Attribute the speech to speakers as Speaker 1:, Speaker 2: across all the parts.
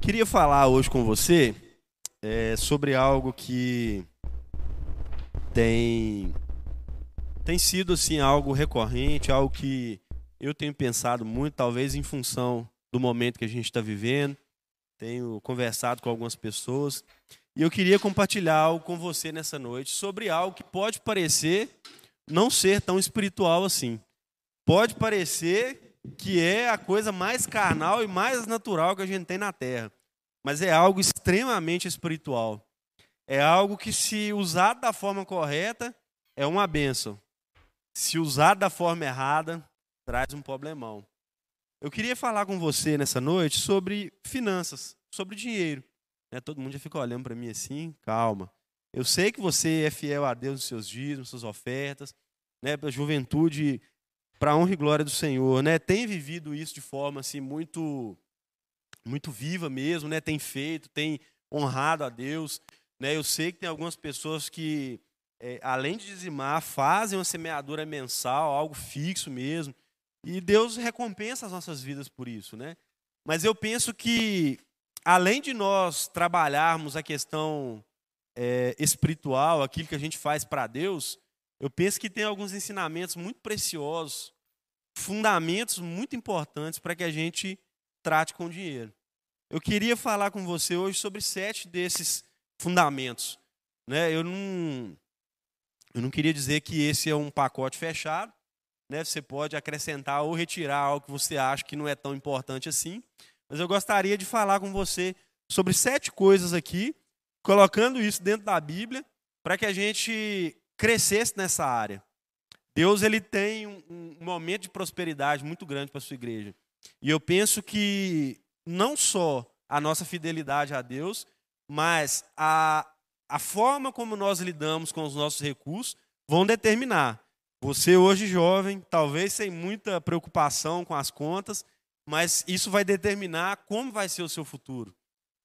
Speaker 1: Queria falar hoje com você é, sobre algo que tem tem sido assim algo recorrente, algo que eu tenho pensado muito, talvez em função do momento que a gente está vivendo. Tenho conversado com algumas pessoas e eu queria compartilhar algo com você nessa noite sobre algo que pode parecer não ser tão espiritual assim. Pode parecer que é a coisa mais carnal e mais natural que a gente tem na Terra. Mas é algo extremamente espiritual. É algo que, se usado da forma correta, é uma benção. Se usado da forma errada, traz um problemão. Eu queria falar com você nessa noite sobre finanças, sobre dinheiro. Né, todo mundo já fica olhando para mim assim, calma. Eu sei que você é fiel a Deus nos seus nas suas ofertas, né, a juventude para a honra e glória do Senhor, né? Tem vivido isso de forma assim muito muito viva mesmo, né? Tem feito, tem honrado a Deus, né? Eu sei que tem algumas pessoas que é, além de dizimar, fazem uma semeadura mensal, algo fixo mesmo, e Deus recompensa as nossas vidas por isso, né? Mas eu penso que além de nós trabalharmos a questão é, espiritual, aquilo que a gente faz para Deus, eu penso que tem alguns ensinamentos muito preciosos, fundamentos muito importantes para que a gente trate com dinheiro. Eu queria falar com você hoje sobre sete desses fundamentos. Né? Eu, não, eu não queria dizer que esse é um pacote fechado. Né? Você pode acrescentar ou retirar algo que você acha que não é tão importante assim. Mas eu gostaria de falar com você sobre sete coisas aqui, colocando isso dentro da Bíblia, para que a gente crescesse nessa área. Deus ele tem um, um momento de prosperidade muito grande para a sua igreja. E eu penso que não só a nossa fidelidade a Deus, mas a, a forma como nós lidamos com os nossos recursos vão determinar. Você hoje jovem, talvez sem muita preocupação com as contas, mas isso vai determinar como vai ser o seu futuro.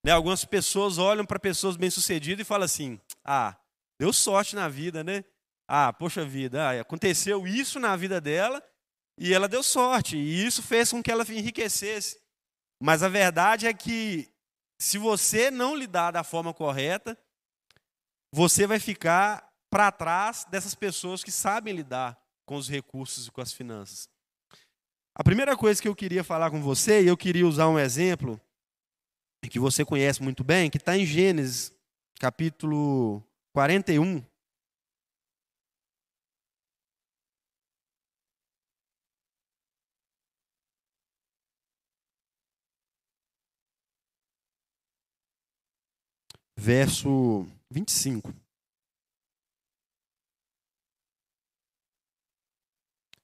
Speaker 1: Né? Algumas pessoas olham para pessoas bem-sucedidas e falam assim: ah, Deu sorte na vida, né? Ah, poxa vida, ah, aconteceu isso na vida dela e ela deu sorte, e isso fez com que ela enriquecesse. Mas a verdade é que, se você não lidar da forma correta, você vai ficar para trás dessas pessoas que sabem lidar com os recursos e com as finanças. A primeira coisa que eu queria falar com você, e eu queria usar um exemplo que você conhece muito bem, que está em Gênesis, capítulo 41. Verso 25.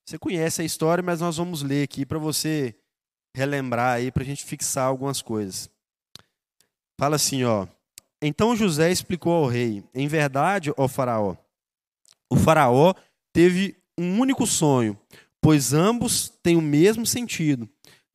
Speaker 1: Você conhece a história, mas nós vamos ler aqui para você relembrar aí, para a gente fixar algumas coisas. Fala assim, ó. Então José explicou ao rei: Em verdade, ó Faraó, o Faraó teve um único sonho, pois ambos têm o mesmo sentido.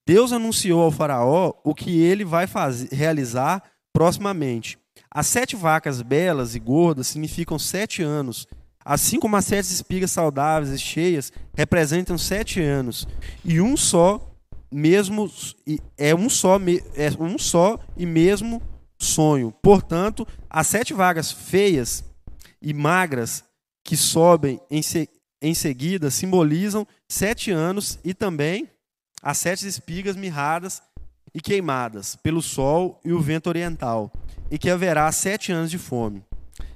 Speaker 1: Deus anunciou ao Faraó o que ele vai fazer, realizar proximamente. As sete vacas belas e gordas significam sete anos, assim como as sete espigas saudáveis e cheias representam sete anos. E um só mesmo é um só é um só e mesmo sonho. Portanto, as sete vagas feias e magras que sobem em, se, em seguida simbolizam sete anos e também as sete espigas mirradas e queimadas pelo sol e o vento oriental, e que haverá sete anos de fome.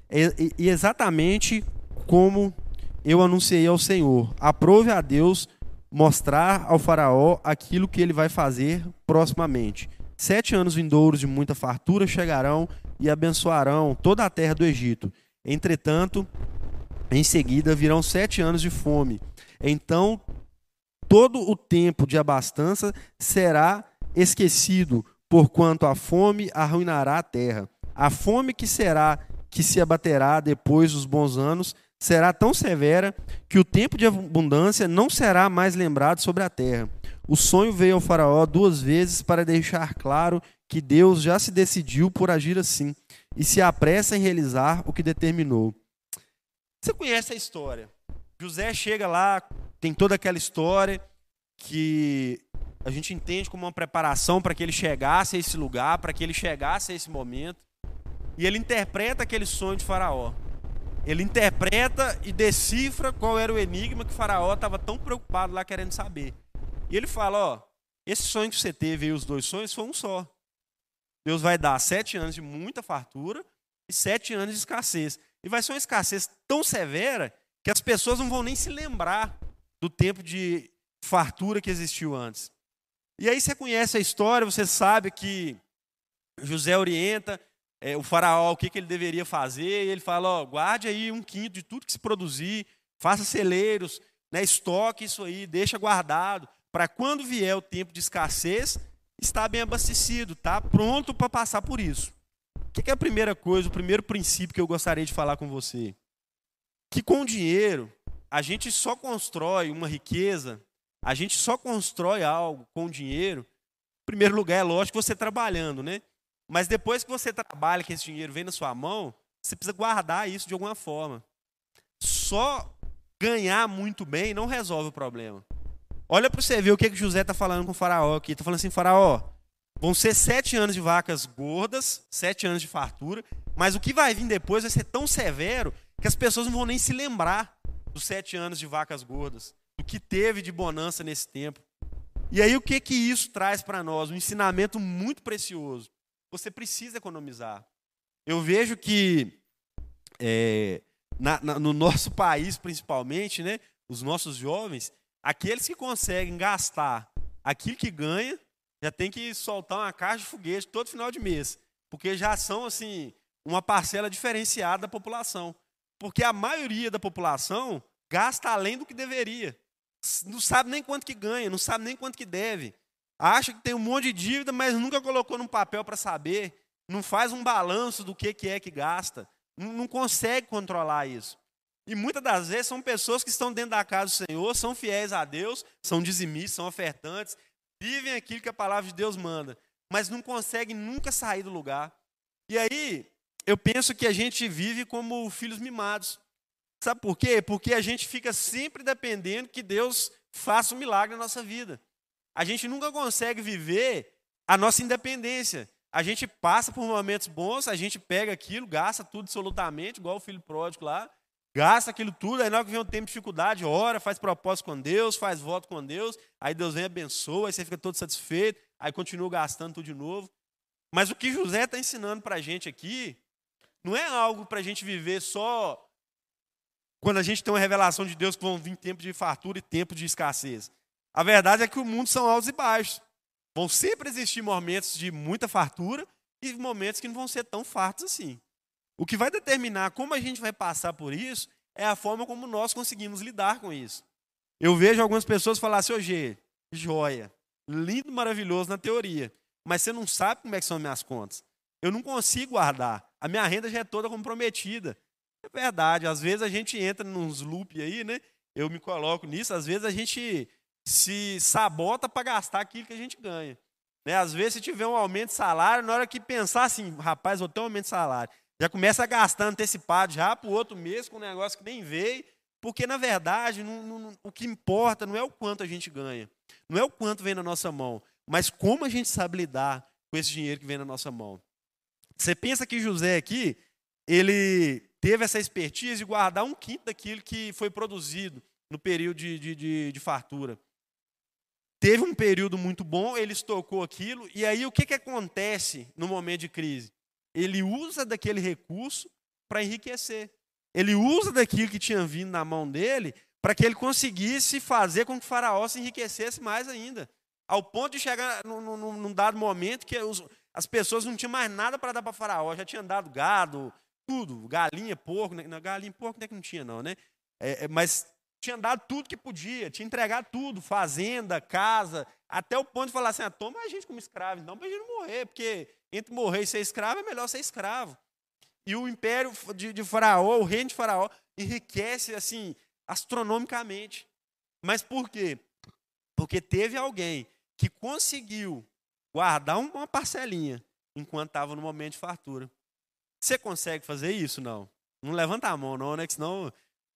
Speaker 1: E, e exatamente como eu anunciei ao Senhor, aprove a Deus mostrar ao faraó aquilo que ele vai fazer proximamente. Sete anos vindouros de muita fartura chegarão e abençoarão toda a terra do Egito. Entretanto, em seguida virão sete anos de fome. Então, todo o tempo de abastança será esquecido, porquanto a fome arruinará a terra. A fome que será que se abaterá depois dos bons anos será tão severa que o tempo de abundância não será mais lembrado sobre a terra. O sonho veio ao Faraó duas vezes para deixar claro que Deus já se decidiu por agir assim e se apressa em realizar o que determinou. Você conhece a história? José chega lá, tem toda aquela história que a gente entende como uma preparação para que ele chegasse a esse lugar, para que ele chegasse a esse momento. E ele interpreta aquele sonho de Faraó. Ele interpreta e decifra qual era o enigma que Faraó estava tão preocupado lá querendo saber. E ele fala: Ó, esse sonho que você teve e os dois sonhos foi um só. Deus vai dar sete anos de muita fartura e sete anos de escassez. E vai ser uma escassez tão severa que as pessoas não vão nem se lembrar do tempo de fartura que existiu antes. E aí você conhece a história, você sabe que José orienta é, o faraó o que, que ele deveria fazer, e ele fala, ó, guarde aí um quinto de tudo que se produzir, faça celeiros, né, estoque isso aí, deixa guardado, para quando vier o tempo de escassez, estar bem abastecido, tá pronto para passar por isso. O que, é a primeira coisa, o primeiro princípio que eu gostaria de falar com você? Que com dinheiro, a gente só constrói uma riqueza, a gente só constrói algo com dinheiro. Em primeiro lugar, é lógico, você trabalhando, né? Mas depois que você trabalha, que esse dinheiro vem na sua mão, você precisa guardar isso de alguma forma. Só ganhar muito bem não resolve o problema. Olha para você ver o que, que José está falando com o faraó aqui. Está falando assim, faraó, vão ser sete anos de vacas gordas, sete anos de fartura, mas o que vai vir depois vai ser tão severo que as pessoas não vão nem se lembrar dos sete anos de vacas gordas, do que teve de bonança nesse tempo. E aí o que, que isso traz para nós? Um ensinamento muito precioso. Você precisa economizar. Eu vejo que é, na, na, no nosso país, principalmente, né, os nossos jovens, aqueles que conseguem gastar aquilo que ganha, já tem que soltar uma caixa de foguete todo final de mês, porque já são assim uma parcela diferenciada da população. Porque a maioria da população gasta além do que deveria. Não sabe nem quanto que ganha, não sabe nem quanto que deve acha que tem um monte de dívida, mas nunca colocou num papel para saber, não faz um balanço do que, que é que gasta, não, consegue controlar isso. E muitas das vezes são pessoas que estão dentro da casa do Senhor, são fiéis a Deus, são dizimistas, são ofertantes, vivem aquilo que a palavra de Deus manda, mas não conseguem nunca sair do lugar. E aí, eu penso que a gente vive como filhos mimados. Sabe por quê? Porque a gente fica sempre dependendo que Deus faça um milagre na nossa vida a gente nunca consegue viver a nossa independência. A gente passa por momentos bons, a gente pega aquilo, gasta tudo absolutamente, igual o filho pródigo lá, gasta aquilo tudo, aí na hora que vem um tempo de dificuldade, ora, faz propósito com Deus, faz voto com Deus, aí Deus vem abençoa, aí você fica todo satisfeito, aí continua gastando tudo de novo. Mas o que José está ensinando para a gente aqui, não é algo para a gente viver só quando a gente tem uma revelação de Deus que vão vir tempos de fartura e tempos de escassez. A verdade é que o mundo são altos e baixos. Vão sempre existir momentos de muita fartura e momentos que não vão ser tão fartos assim. O que vai determinar como a gente vai passar por isso é a forma como nós conseguimos lidar com isso. Eu vejo algumas pessoas falar assim, G, joia, lindo, maravilhoso na teoria, mas você não sabe como é que são minhas contas. Eu não consigo guardar. A minha renda já é toda comprometida. É verdade, às vezes a gente entra nos loop aí, né? Eu me coloco nisso, às vezes a gente se sabota para gastar aquilo que a gente ganha. Né? Às vezes, se tiver um aumento de salário, na hora que pensar assim, rapaz, vou ter um aumento de salário, já começa a gastar antecipado já para o outro mês com um negócio que nem veio, porque na verdade não, não, o que importa não é o quanto a gente ganha, não é o quanto vem na nossa mão, mas como a gente sabe lidar com esse dinheiro que vem na nossa mão. Você pensa que José aqui, ele teve essa expertise de guardar um quinto daquilo que foi produzido no período de, de, de, de fartura. Teve um período muito bom, ele estocou aquilo, e aí o que, que acontece no momento de crise? Ele usa daquele recurso para enriquecer. Ele usa daquilo que tinha vindo na mão dele para que ele conseguisse fazer com que o faraó se enriquecesse mais ainda. Ao ponto de chegar num, num, num dado momento que os, as pessoas não tinham mais nada para dar para faraó, já tinham dado gado, tudo, galinha, porco, né? galinha, porco não é que não tinha não, né? É, é, mas tinha dado tudo que podia, tinha entregado tudo, fazenda, casa, até o ponto de falar assim, ah, toma a gente como escravo, então para a gente não morrer, porque entre morrer e ser escravo é melhor ser escravo. E o império de, de Faraó, o reino de Faraó, enriquece assim, astronomicamente. Mas por quê? Porque teve alguém que conseguiu guardar uma parcelinha enquanto estava no momento de fartura. Você consegue fazer isso? Não. Não levanta a mão, não, né? Que senão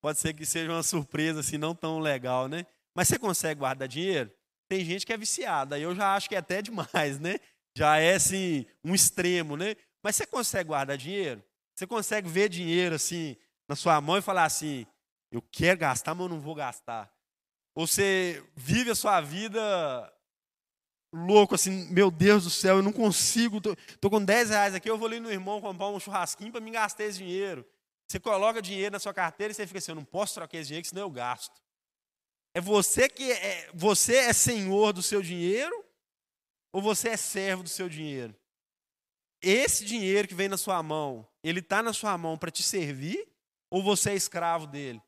Speaker 1: Pode ser que seja uma surpresa assim não tão legal, né? Mas você consegue guardar dinheiro? Tem gente que é viciada, eu já acho que é até demais, né? Já é assim, um extremo, né? Mas você consegue guardar dinheiro? Você consegue ver dinheiro assim na sua mão e falar assim: eu quero gastar, mas eu não vou gastar. Ou você vive a sua vida louco, assim, meu Deus do céu, eu não consigo, tô, tô com 10 reais aqui, eu vou ali no irmão comprar um churrasquinho para me gastar esse dinheiro. Você coloca dinheiro na sua carteira e você fica assim, eu não posso trocar esse dinheiro, senão eu gasto. É você que é, você é senhor do seu dinheiro ou você é servo do seu dinheiro? Esse dinheiro que vem na sua mão, ele está na sua mão para te servir ou você é escravo dele?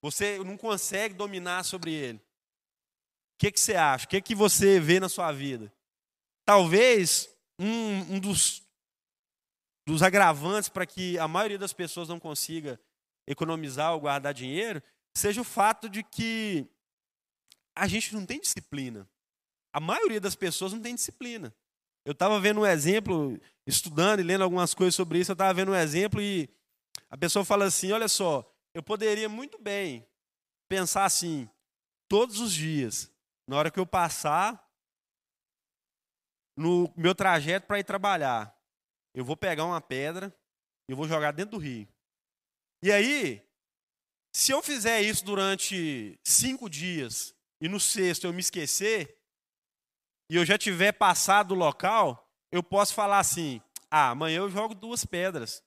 Speaker 1: Você não consegue dominar sobre ele. O que, que você acha? O que, que você vê na sua vida? Talvez um, um dos, dos agravantes para que a maioria das pessoas não consiga economizar ou guardar dinheiro seja o fato de que a gente não tem disciplina. A maioria das pessoas não tem disciplina. Eu estava vendo um exemplo, estudando e lendo algumas coisas sobre isso, eu estava vendo um exemplo e a pessoa fala assim: olha só, eu poderia muito bem pensar assim, todos os dias, na hora que eu passar no meu trajeto para ir trabalhar, eu vou pegar uma pedra e vou jogar dentro do rio. E aí, se eu fizer isso durante cinco dias e no sexto eu me esquecer e eu já tiver passado o local, eu posso falar assim: ah, amanhã eu jogo duas pedras.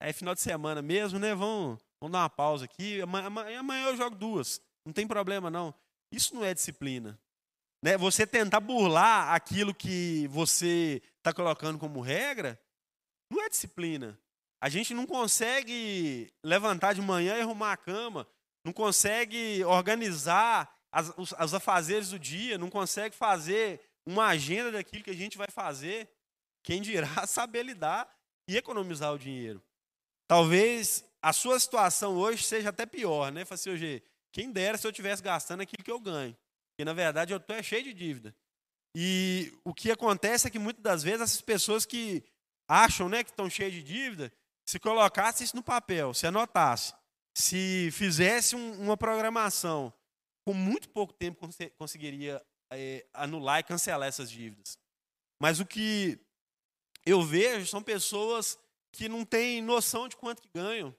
Speaker 1: É final de semana mesmo, né? Vamos, vamos dar uma pausa aqui. Amanhã, amanhã eu jogo duas. Não tem problema, não. Isso não é disciplina. Né? Você tentar burlar aquilo que você está colocando como regra, não é disciplina. A gente não consegue levantar de manhã e arrumar a cama, não consegue organizar as, os, os afazeres do dia, não consegue fazer uma agenda daquilo que a gente vai fazer. Quem dirá saber lidar e economizar o dinheiro. Talvez a sua situação hoje seja até pior, né? Fala assim, hoje, quem dera se eu estivesse gastando aquilo que eu ganho. Porque, na verdade, eu estou é cheio de dívida. E o que acontece é que muitas das vezes essas pessoas que acham né, que estão cheias de dívida, se colocasse isso no papel, se anotasse, se fizesse um, uma programação, com muito pouco tempo conseguiria é, anular e cancelar essas dívidas. Mas o que eu vejo são pessoas que não têm noção de quanto que ganham.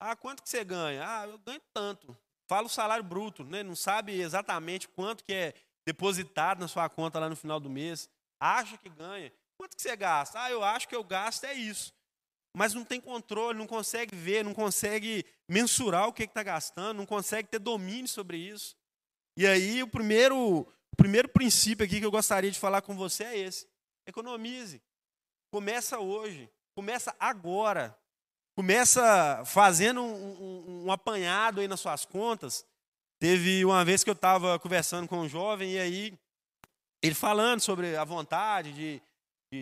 Speaker 1: Ah, quanto que você ganha? Ah, eu ganho tanto fala o salário bruto, né? não sabe exatamente quanto que é depositado na sua conta lá no final do mês, acha que ganha. Quanto que você gasta? Ah, eu acho que eu gasto é isso. Mas não tem controle, não consegue ver, não consegue mensurar o que está gastando, não consegue ter domínio sobre isso. E aí o primeiro, o primeiro princípio aqui que eu gostaria de falar com você é esse. Economize. Começa hoje. Começa agora. Começa fazendo um, um, um apanhado aí nas suas contas. Teve uma vez que eu estava conversando com um jovem e aí ele falando sobre a vontade de,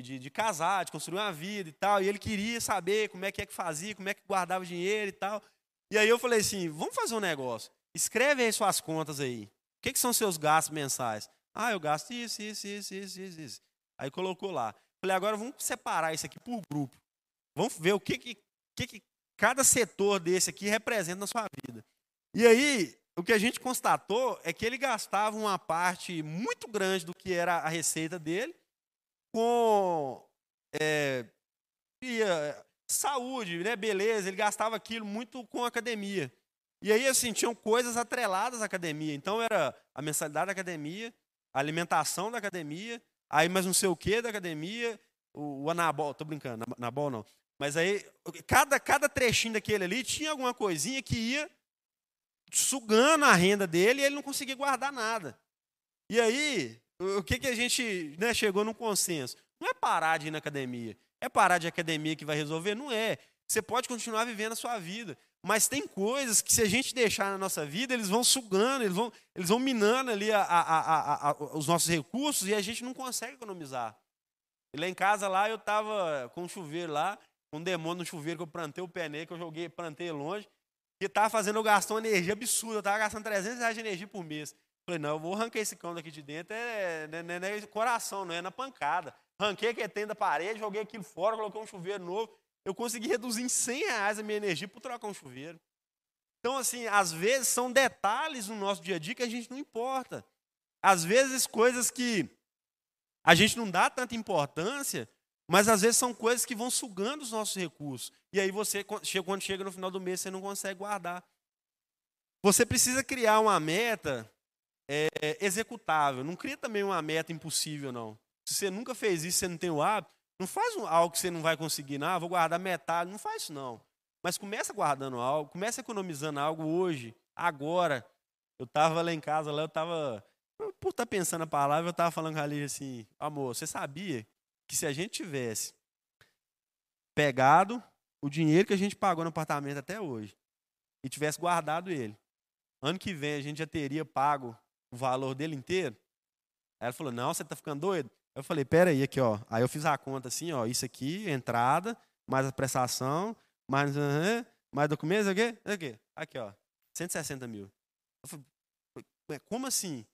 Speaker 1: de, de, casar, de construir uma vida e tal. E ele queria saber como é que é que fazia, como é que guardava dinheiro e tal. E aí eu falei assim, vamos fazer um negócio. Escreve aí suas contas aí. O que, que são seus gastos mensais? Ah, eu gasto isso, isso, isso, isso, isso, isso. Aí colocou lá. Falei, agora vamos separar isso aqui por grupo. Vamos ver o que, que que, que cada setor desse aqui representa na sua vida. E aí, o que a gente constatou é que ele gastava uma parte muito grande do que era a receita dele com é, saúde, né, beleza, ele gastava aquilo muito com academia. E aí, assim, tinham coisas atreladas à academia. Então, era a mensalidade da academia, a alimentação da academia, aí mais não sei o que da academia, o, o anabol, tô brincando, anabol não. Mas aí, cada, cada trechinho daquele ali tinha alguma coisinha que ia sugando a renda dele e ele não conseguia guardar nada. E aí, o que, que a gente né, chegou num consenso? Não é parar de ir na academia. É parar de academia que vai resolver? Não é. Você pode continuar vivendo a sua vida. Mas tem coisas que, se a gente deixar na nossa vida, eles vão sugando, eles vão, eles vão minando ali a, a, a, os nossos recursos e a gente não consegue economizar. E lá em casa, lá, eu estava com um chuveiro lá, um demônio no chuveiro que eu plantei o pé nele, que eu joguei, plantei longe, que estava fazendo eu gastar uma energia absurda, eu estava gastando 300 reais de energia por mês. Falei, não, eu vou arrancar esse cão daqui de dentro, é, é, é, é coração, não é na pancada. Arranquei o que tem da parede, joguei aquilo fora, coloquei um chuveiro novo. Eu consegui reduzir em 100 reais a minha energia por trocar um chuveiro. Então, assim, às vezes são detalhes no nosso dia a dia que a gente não importa. às vezes coisas que a gente não dá tanta importância, mas às vezes são coisas que vão sugando os nossos recursos. E aí você, quando chega no final do mês, você não consegue guardar. Você precisa criar uma meta é, executável. Não cria também uma meta impossível, não. Se você nunca fez isso, você não tem o hábito, não faz algo que você não vai conseguir, não. Ah, vou guardar metade. Não faz isso, não. Mas começa guardando algo, começa economizando algo hoje, agora. Eu estava lá em casa, lá eu estava, por estar tá pensando a palavra, eu estava falando com a Lígia assim, amor, você sabia que se a gente tivesse pegado o dinheiro que a gente pagou no apartamento até hoje e tivesse guardado ele, ano que vem a gente já teria pago o valor dele inteiro? Aí ela falou, não, você está ficando doido? Eu falei, pera aí, aqui, ó. Aí eu fiz a conta assim, ó, isso aqui, entrada, mais a prestação, mais, uh, mais documentos, aqui, aqui, aqui, ó, 160 mil. Eu falei, como assim?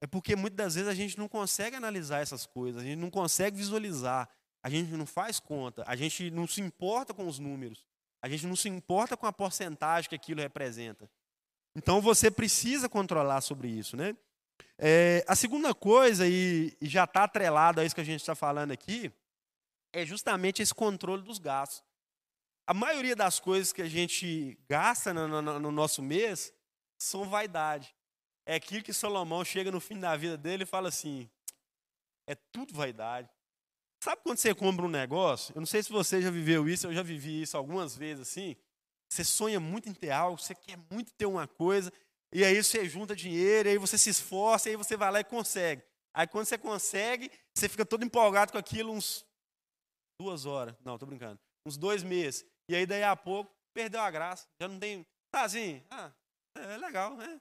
Speaker 1: É porque muitas das vezes a gente não consegue analisar essas coisas, a gente não consegue visualizar, a gente não faz conta, a gente não se importa com os números, a gente não se importa com a porcentagem que aquilo representa. Então você precisa controlar sobre isso, né? É, a segunda coisa, e, e já está atrelado a isso que a gente está falando aqui, é justamente esse controle dos gastos. A maioria das coisas que a gente gasta no, no, no nosso mês são vaidade. É aquilo que Salomão chega no fim da vida dele e fala assim: é tudo vaidade. Sabe quando você compra um negócio? Eu não sei se você já viveu isso, eu já vivi isso algumas vezes assim. Você sonha muito em ter algo, você quer muito ter uma coisa, e aí você junta dinheiro, aí você se esforça, aí você vai lá e consegue. Aí quando você consegue, você fica todo empolgado com aquilo uns duas horas. Não, estou brincando. Uns dois meses. E aí daí a pouco, perdeu a graça. Já não tem. Tá assim, ah, é legal, né?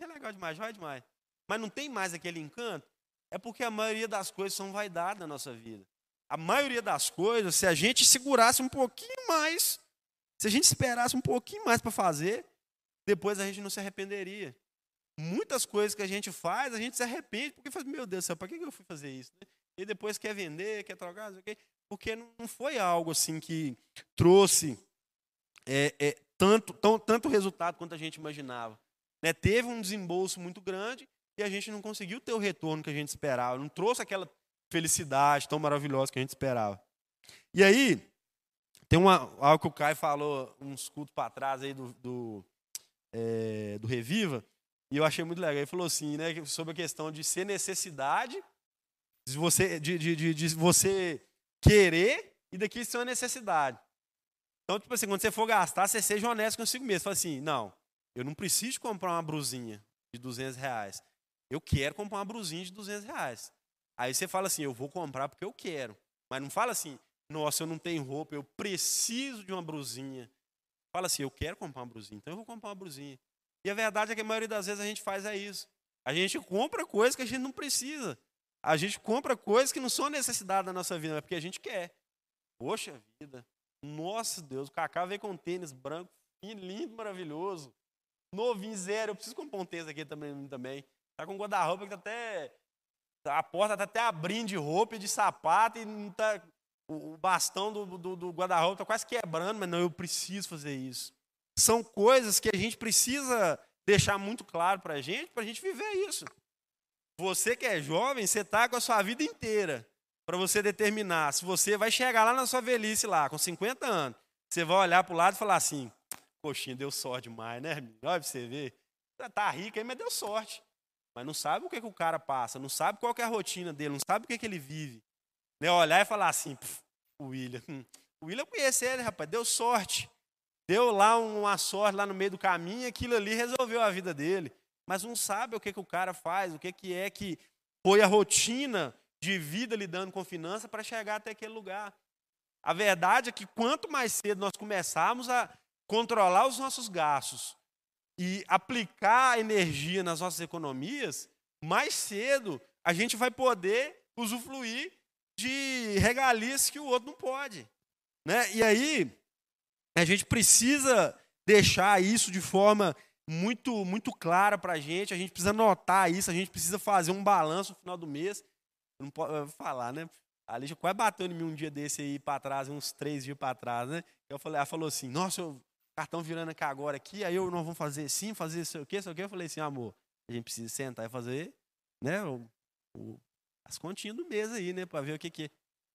Speaker 1: É legal demais, vai demais. Mas não tem mais aquele encanto. É porque a maioria das coisas são vaidade na nossa vida. A maioria das coisas, se a gente segurasse um pouquinho mais, se a gente esperasse um pouquinho mais para fazer, depois a gente não se arrependeria. Muitas coisas que a gente faz, a gente se arrepende, porque faz, meu Deus do céu, para que eu fui fazer isso? E depois quer vender, quer trocar, porque não foi algo assim que trouxe é, é, tanto, tão, tanto resultado quanto a gente imaginava. Né? Teve um desembolso muito grande e a gente não conseguiu ter o retorno que a gente esperava, não trouxe aquela felicidade tão maravilhosa que a gente esperava. E aí, tem uma, algo que o Caio falou uns cultos para trás aí do, do, é, do Reviva, e eu achei muito legal. Ele falou assim, né, sobre a questão de ser necessidade, de você, de, de, de, de você querer e daqui ser uma necessidade. Então, tipo assim, quando você for gastar, você seja honesto consigo mesmo. Fala assim, não, eu não preciso comprar uma brusinha de 200 reais. Eu quero comprar uma brusinha de 200 reais. Aí você fala assim, eu vou comprar porque eu quero. Mas não fala assim, nossa, eu não tenho roupa, eu preciso de uma brusinha. Fala assim, eu quero comprar uma brusinha, então eu vou comprar uma brusinha. E a verdade é que a maioria das vezes a gente faz é isso. A gente compra coisas que a gente não precisa. A gente compra coisas que não são necessidade da nossa vida, mas porque a gente quer. Poxa vida. Nossa Deus, o Kaká veio com um tênis branco, lindo, maravilhoso. Novinho, zero. Eu preciso comprar um tênis aqui também. também. Tá com guarda-roupa que tá até. A porta tá até abrindo de roupa e de sapato e não tá. O bastão do, do, do guarda-roupa tá quase quebrando, mas não, eu preciso fazer isso. São coisas que a gente precisa deixar muito claro para a gente, para a gente viver isso. Você que é jovem, você está com a sua vida inteira para você determinar se você vai chegar lá na sua velhice, lá, com 50 anos. Você vai olhar para o lado e falar assim: Poxinha, deu sorte demais, né? Olha para você ver. Tá rico aí, mas deu sorte. Mas não sabe o que, que o cara passa, não sabe qual é a rotina dele, não sabe o que, que ele vive. Né? Olhar e falar assim: o William. Hum, o William eu conheci ele, rapaz, deu sorte. Deu lá uma sorte lá no meio do caminho, aquilo ali resolveu a vida dele mas não sabe o que, que o cara faz, o que, que é que foi a rotina de vida lidando com finanças para chegar até aquele lugar. A verdade é que quanto mais cedo nós começarmos a controlar os nossos gastos e aplicar energia nas nossas economias, mais cedo a gente vai poder usufruir de regalias que o outro não pode. Né? E aí, a gente precisa deixar isso de forma muito, muito clara para a gente. A gente precisa notar isso, a gente precisa fazer um balanço no final do mês. Não pode falar, né? A Lígia quase bateu em mim um dia desse aí para trás, uns três dias para trás, né? Eu falei, ela falou assim: Nossa, o cartão virando aqui agora aqui, aí eu não vou fazer assim, fazer isso o quê, sei o quê. Eu falei assim, amor, a gente precisa sentar e fazer né, o, o, as continhas do mês aí, né, para ver o que que é.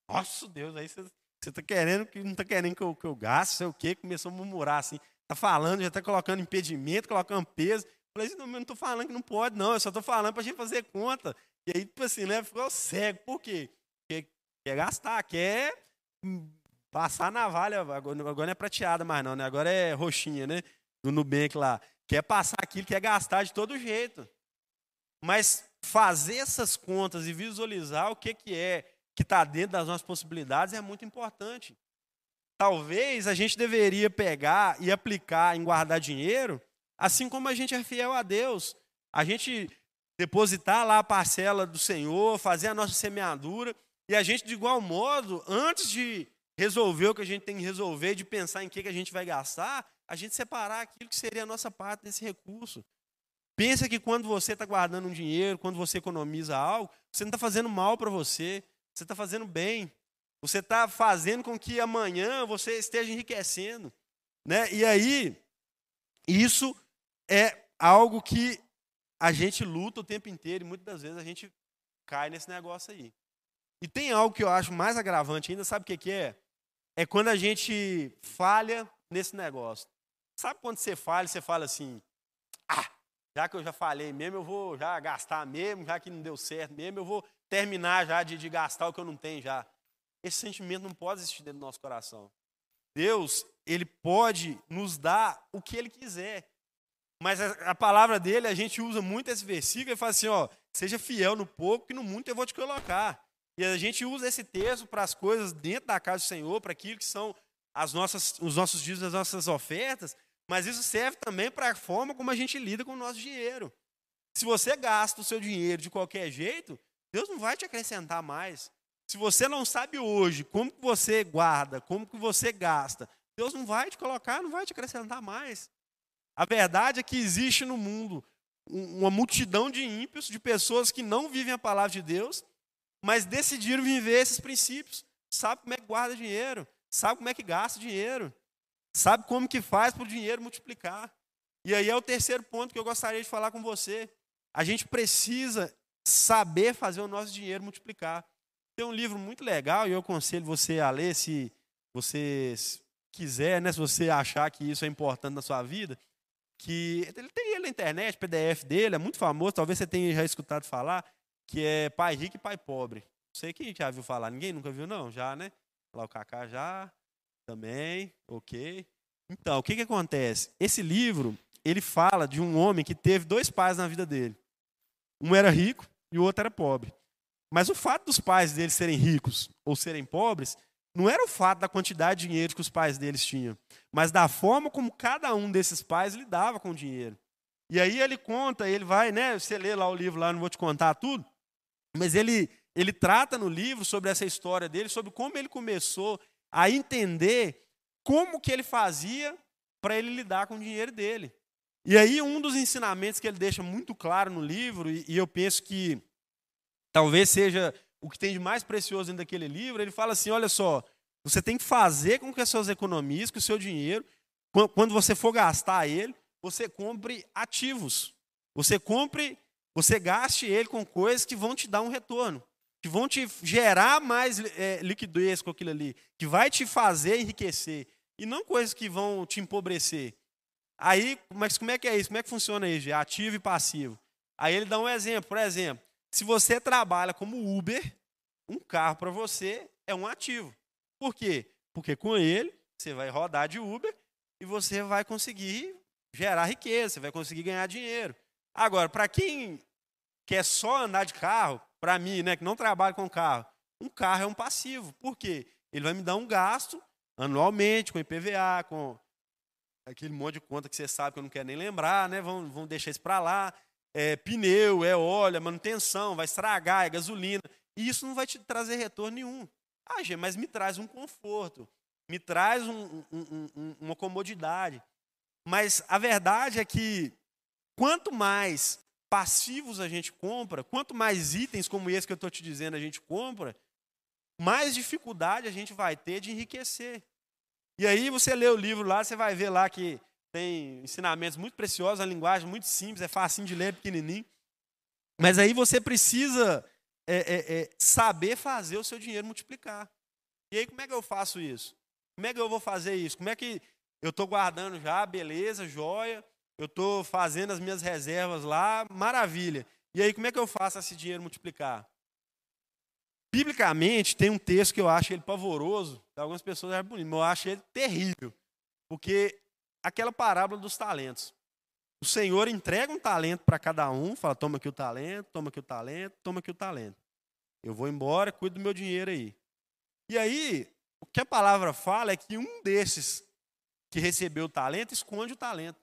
Speaker 1: Nossa, Deus, aí você tá querendo que não tá querendo que eu, que eu gaste, sei o quê, começou a murmurar assim. Tá falando, já tá colocando impedimento, colocando peso. Falei assim, não, eu não tô falando que não pode, não, eu só tô falando pra gente fazer conta. E aí, tipo assim, né, ficou cego. Por quê? Porque quer gastar, quer passar a navalha, agora não é prateada mais não, né? Agora é roxinha, né? Do Nubank lá. Quer passar aquilo, quer gastar de todo jeito. Mas fazer essas contas e visualizar o que, que é que está dentro das nossas possibilidades é muito importante. Talvez a gente deveria pegar e aplicar em guardar dinheiro, assim como a gente é fiel a Deus. A gente depositar lá a parcela do Senhor, fazer a nossa semeadura, e a gente, de igual modo, antes de resolver o que a gente tem que resolver, de pensar em que, que a gente vai gastar, a gente separar aquilo que seria a nossa parte desse recurso. Pensa que quando você está guardando um dinheiro, quando você economiza algo, você não está fazendo mal para você, você está fazendo bem. Você está fazendo com que amanhã você esteja enriquecendo. Né? E aí, isso é algo que a gente luta o tempo inteiro e muitas das vezes a gente cai nesse negócio aí. E tem algo que eu acho mais agravante ainda, sabe o que, que é? É quando a gente falha nesse negócio. Sabe quando você falha, você fala assim: já que eu já falei mesmo, eu vou já gastar mesmo, já que não deu certo mesmo, eu vou terminar já de, de gastar o que eu não tenho já. Esse sentimento não pode existir dentro do nosso coração. Deus, ele pode nos dar o que ele quiser. Mas a, a palavra dele, a gente usa muito esse versículo e fala assim, ó, seja fiel no pouco que no muito eu vou te colocar. E a gente usa esse texto para as coisas dentro da casa do Senhor, para aquilo que são as nossas, os nossos dias, as nossas ofertas, mas isso serve também para a forma como a gente lida com o nosso dinheiro. Se você gasta o seu dinheiro de qualquer jeito, Deus não vai te acrescentar mais. Se você não sabe hoje como que você guarda, como que você gasta, Deus não vai te colocar, não vai te acrescentar mais. A verdade é que existe no mundo uma multidão de ímpios, de pessoas que não vivem a palavra de Deus, mas decidiram viver esses princípios. Sabe como é que guarda dinheiro, sabe como é que gasta dinheiro, sabe como que faz para o dinheiro multiplicar. E aí é o terceiro ponto que eu gostaria de falar com você. A gente precisa saber fazer o nosso dinheiro multiplicar. Tem um livro muito legal e eu aconselho você a ler se você quiser, né, se você achar que isso é importante na sua vida, que ele tem ele na internet, PDF dele, é muito famoso, talvez você tenha já escutado falar, que é Pai Rico e Pai Pobre. Não sei quem já viu falar, ninguém nunca viu não, já, né? Lá o Kaká já, também, ok. Então, o que, que acontece? Esse livro, ele fala de um homem que teve dois pais na vida dele. Um era rico e o outro era pobre. Mas o fato dos pais deles serem ricos ou serem pobres não era o fato da quantidade de dinheiro que os pais deles tinham, mas da forma como cada um desses pais lidava com o dinheiro. E aí ele conta, ele vai, né? Você lê lá o livro lá, não vou te contar tudo, mas ele ele trata no livro sobre essa história dele, sobre como ele começou a entender como que ele fazia para ele lidar com o dinheiro dele. E aí um dos ensinamentos que ele deixa muito claro no livro, e, eu penso que talvez seja o que tem de mais precioso dentro daquele livro, ele fala assim: olha só, você tem que fazer com que as suas economias, que o seu dinheiro, quando você for gastar ele, você compre ativos. Você compre, você gaste ele com coisas que vão te dar um retorno, que vão te gerar mais é, liquidez com aquilo ali, que vai te fazer enriquecer, e não coisas que vão te empobrecer. Aí, mas como é que é isso? Como é que funciona isso? Ativo e passivo. Aí ele dá um exemplo, por exemplo, se você trabalha como Uber, um carro para você é um ativo. Por quê? Porque com ele você vai rodar de Uber e você vai conseguir gerar riqueza, você vai conseguir ganhar dinheiro. Agora, para quem quer só andar de carro, para mim, né, que não trabalha com carro, um carro é um passivo. Por quê? Ele vai me dar um gasto anualmente com IPVA, com aquele monte de conta que você sabe que eu não quero nem lembrar, né? Vamos, vamos deixar isso para lá é pneu, é óleo, é manutenção, vai estragar, é gasolina. E isso não vai te trazer retorno nenhum. Ah, Gê, mas me traz um conforto, me traz um, um, um, uma comodidade. Mas a verdade é que quanto mais passivos a gente compra, quanto mais itens como esse que eu estou te dizendo a gente compra, mais dificuldade a gente vai ter de enriquecer. E aí você lê o livro lá, você vai ver lá que tem ensinamentos muito preciosos, a linguagem muito simples, é fácil de ler, é pequenininho. Mas aí você precisa é, é, é, saber fazer o seu dinheiro multiplicar. E aí, como é que eu faço isso? Como é que eu vou fazer isso? Como é que eu estou guardando já, beleza, joia, eu estou fazendo as minhas reservas lá, maravilha. E aí, como é que eu faço esse dinheiro multiplicar? Biblicamente, tem um texto que eu acho ele pavoroso, algumas pessoas acham bonito, mas eu acho ele terrível. Porque aquela parábola dos talentos. O Senhor entrega um talento para cada um, fala: toma aqui o talento, toma aqui o talento, toma aqui o talento. Eu vou embora, cuido do meu dinheiro aí. E aí, o que a palavra fala é que um desses que recebeu o talento esconde o talento.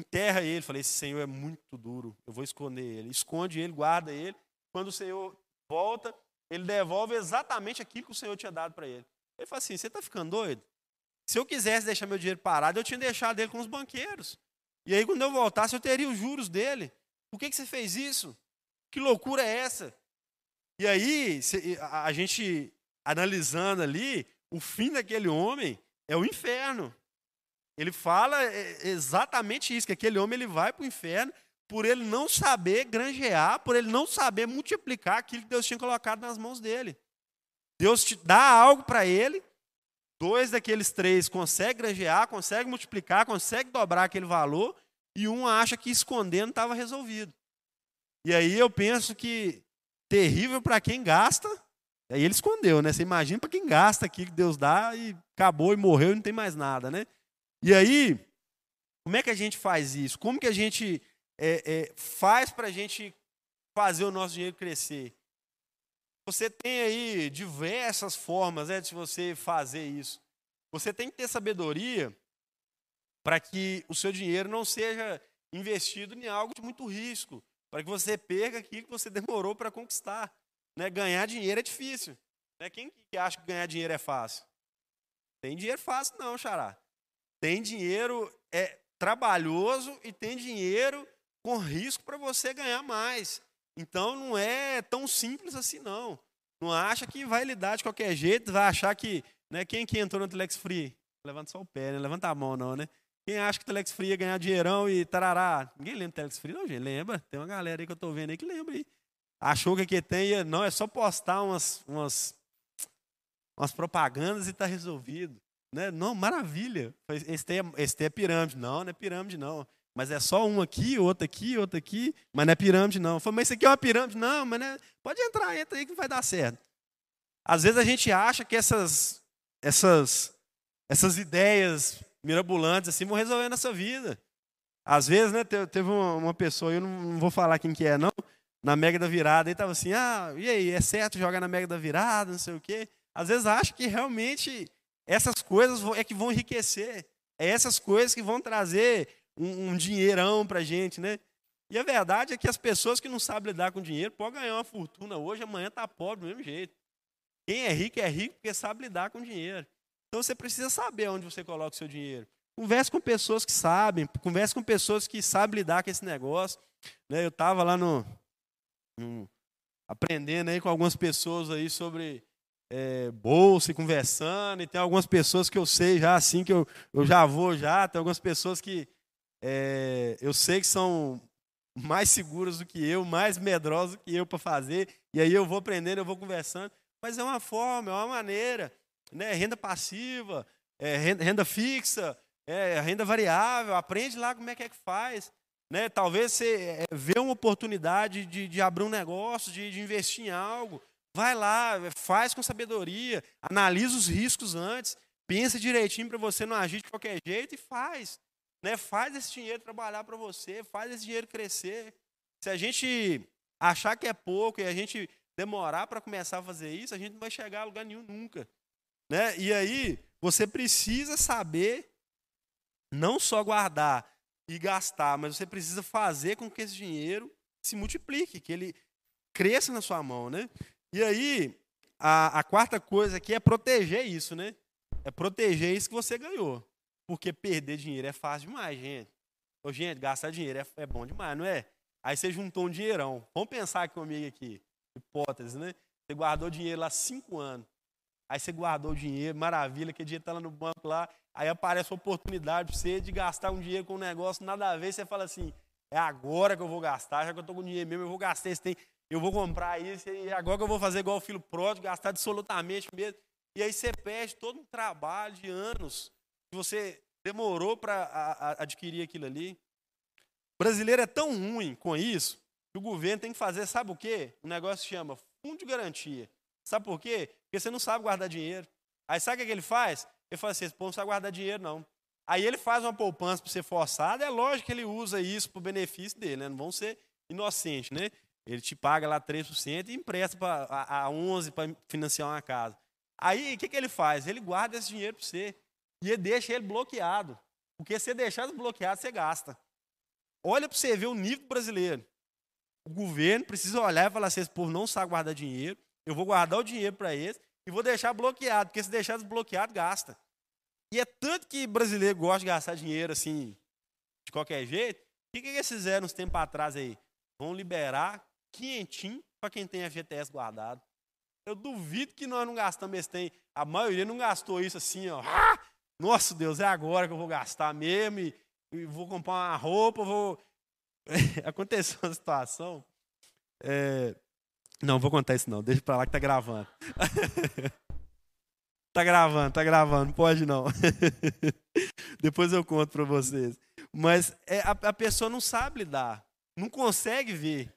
Speaker 1: Enterra ele, falei: esse Senhor é muito duro, eu vou esconder ele. Esconde ele, guarda ele. Quando o Senhor volta, ele devolve exatamente aquilo que o Senhor tinha dado para ele. Ele fala assim: você está ficando doido? Se eu quisesse deixar meu dinheiro parado, eu tinha deixado ele com os banqueiros. E aí, quando eu voltasse, eu teria os juros dele. Por que, que você fez isso? Que loucura é essa? E aí, a gente analisando ali, o fim daquele homem é o inferno. Ele fala é, exatamente isso, que aquele homem ele vai para o inferno por ele não saber granjear, por ele não saber multiplicar aquilo que Deus tinha colocado nas mãos dele. Deus te dá algo para ele, Dois daqueles três conseguem granjear, conseguem multiplicar, conseguem dobrar aquele valor, e um acha que escondendo estava resolvido. E aí eu penso que terrível para quem gasta. Aí ele escondeu, né? Você imagina para quem gasta aqui que Deus dá e acabou e morreu e não tem mais nada, né? E aí, como é que a gente faz isso? Como que a gente é, é, faz para a gente fazer o nosso dinheiro crescer? Você tem aí diversas formas né, de você fazer isso. Você tem que ter sabedoria para que o seu dinheiro não seja investido em algo de muito risco, para que você perca aquilo que você demorou para conquistar. Né? Ganhar dinheiro é difícil. Né? Quem que acha que ganhar dinheiro é fácil? Tem dinheiro fácil não, xará. Tem dinheiro é trabalhoso e tem dinheiro com risco para você ganhar mais. Então não é tão simples assim, não. Não acha que vai lidar de qualquer jeito, vai achar que. Né, quem que entrou no Telex Free? Levanta só o pé, né? Levanta a mão, não, né? Quem acha que o Telex Free ia ganhar dinheirão e tarará? Ninguém lembra do Telex Free, não, gente? Lembra? Tem uma galera aí que eu tô vendo aí que lembra aí. Achou que aqui tem. Não, é só postar umas, umas, umas propagandas e tá resolvido. Né? Não, maravilha. Esse tem, esse tem é pirâmide. Não, não é pirâmide, não. Mas é só um aqui, outro aqui, outro aqui, mas não é pirâmide, não. Falei, mas isso aqui é uma pirâmide? Não, mas é... pode entrar, entra aí que vai dar certo. Às vezes a gente acha que essas, essas, essas ideias mirabolantes assim vão resolver nossa vida. Às vezes, né, teve uma pessoa, eu não vou falar quem que é, não, na Mega da Virada, e estava assim, ah, e aí, é certo jogar na Mega da Virada, não sei o quê. Às vezes acha que realmente essas coisas é que vão enriquecer. É essas coisas que vão trazer um, um dinheirão para a gente, né? E a verdade é que as pessoas que não sabem lidar com dinheiro podem ganhar uma fortuna hoje, amanhã está pobre do mesmo jeito. Quem é rico é rico porque sabe lidar com dinheiro. Então você precisa saber onde você coloca o seu dinheiro. Converse com pessoas que sabem, converse com pessoas que sabem lidar com esse negócio. Né? Eu estava lá no, no, aprendendo aí com algumas pessoas aí sobre é, bolsa e conversando, e tem algumas pessoas que eu sei já assim que eu, eu já vou já, tem algumas pessoas que é, eu sei que são mais seguras do que eu, mais medrosas do que eu para fazer, e aí eu vou aprendendo, eu vou conversando, mas é uma forma, é uma maneira, né? renda passiva, é, renda, renda, fixa, é, renda variável, aprende lá como é que é que faz. Né? Talvez você é, vê uma oportunidade de, de abrir um negócio, de, de investir em algo, vai lá, faz com sabedoria, analisa os riscos antes, pensa direitinho para você não agir de qualquer jeito e faz. Né? Faz esse dinheiro trabalhar para você, faz esse dinheiro crescer. Se a gente achar que é pouco e a gente demorar para começar a fazer isso, a gente não vai chegar a lugar nenhum nunca. Né? E aí, você precisa saber não só guardar e gastar, mas você precisa fazer com que esse dinheiro se multiplique, que ele cresça na sua mão. Né? E aí, a, a quarta coisa aqui é proteger isso, né? É proteger isso que você ganhou. Porque perder dinheiro é fácil demais, gente. Ô, gente, gastar dinheiro é, é bom demais, não é? Aí você juntou um dinheirão. Vamos pensar comigo aqui. Hipótese, né? Você guardou dinheiro lá cinco anos. Aí você guardou o dinheiro, maravilha, que dia está lá no banco lá. Aí aparece a oportunidade para você de gastar um dinheiro com um negócio nada a ver. Você fala assim: é agora que eu vou gastar, já que eu estou com dinheiro mesmo, eu vou gastar esse tem, eu vou comprar isso, e agora eu vou fazer igual o filho pródigo, gastar absolutamente mesmo. E aí você perde todo um trabalho de anos que você demorou para adquirir aquilo ali. O brasileiro é tão ruim com isso que o governo tem que fazer, sabe o quê? Um negócio que chama fundo de garantia. Sabe por quê? Porque você não sabe guardar dinheiro. Aí sabe o que ele faz? Ele fala assim: esse povo não sabe guardar dinheiro, não. Aí ele faz uma poupança para ser forçado, é lógico que ele usa isso para o benefício dele, né? Não vão ser inocentes, né? Ele te paga lá 3% e empresta pra, a, a 11% para financiar uma casa. Aí o que, que ele faz? Ele guarda esse dinheiro para você e ele deixa ele bloqueado. Porque se deixar desbloqueado, você gasta. Olha para você ver o nível brasileiro. O governo precisa olhar e falar assim: esse povo não sabe guardar dinheiro, eu vou guardar o dinheiro para eles e vou deixar bloqueado, porque se deixar desbloqueado, gasta. E é tanto que brasileiro gosta de gastar dinheiro assim, de qualquer jeito. O que, que eles fizeram uns tempos atrás aí? Vão liberar quinhentinho para quem tem FGTS guardado. Eu duvido que nós não gastamos esse tem. A maioria não gastou isso assim, ó. Ah! Nossa Deus, é agora que eu vou gastar mesmo e, e vou comprar uma roupa, vou. Aconteceu uma situação. É... Não, vou contar isso não. Deixa para lá que tá gravando. Tá gravando, tá gravando, pode não. Depois eu conto para vocês. Mas é, a, a, pessoa não sabe lidar, não consegue ver.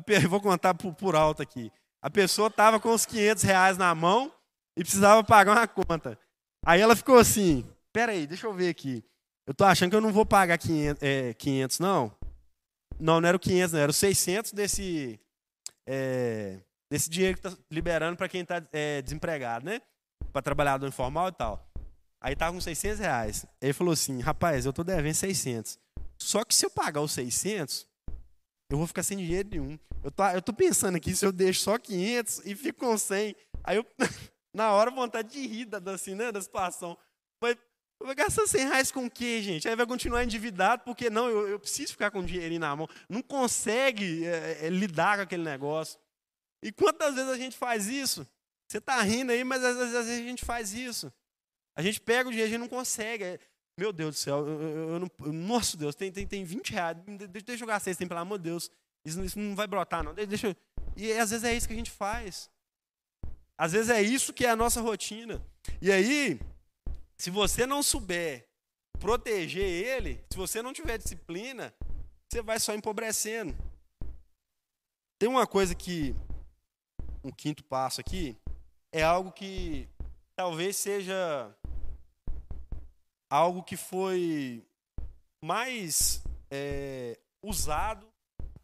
Speaker 1: Vou contar por, por alto aqui. A pessoa estava com os 500 reais na mão e precisava pagar uma conta. Aí ela ficou assim: peraí, deixa eu ver aqui. Eu tô achando que eu não vou pagar 500, é, 500 não. Não, não era o 500, não, era o 600 desse, é, desse dinheiro que está liberando para quem está é, desempregado, né? para trabalhador informal e tal. Aí tava com 600 reais. Ele falou assim, rapaz, eu tô devendo 600. Só que se eu pagar os 600, eu vou ficar sem dinheiro nenhum. Eu tô, eu tô pensando aqui se eu deixo só 500 e fico com 100. Aí eu, na hora, vontade de rir da, assim, né, da situação. Mas vou gastar 100 reais com o quê, gente? Aí vai continuar endividado, porque não, eu, eu preciso ficar com o dinheirinho na mão. Não consegue é, é, lidar com aquele negócio. E quantas vezes a gente faz isso? Você está rindo aí, mas às vezes, às vezes, a gente faz isso. A gente pega o dinheiro, gente não consegue. Meu Deus do céu, eu, eu, eu não, nossa Deus, tem, tem, tem 20 reais, deixa eu gastar esse tem, pelo amor de Deus. Isso, isso não vai brotar, não. Deixa eu... E às vezes é isso que a gente faz. Às vezes é isso que é a nossa rotina. E aí, se você não souber proteger ele, se você não tiver disciplina, você vai só empobrecendo. Tem uma coisa que, um quinto passo aqui, é algo que talvez seja algo que foi mais é, usado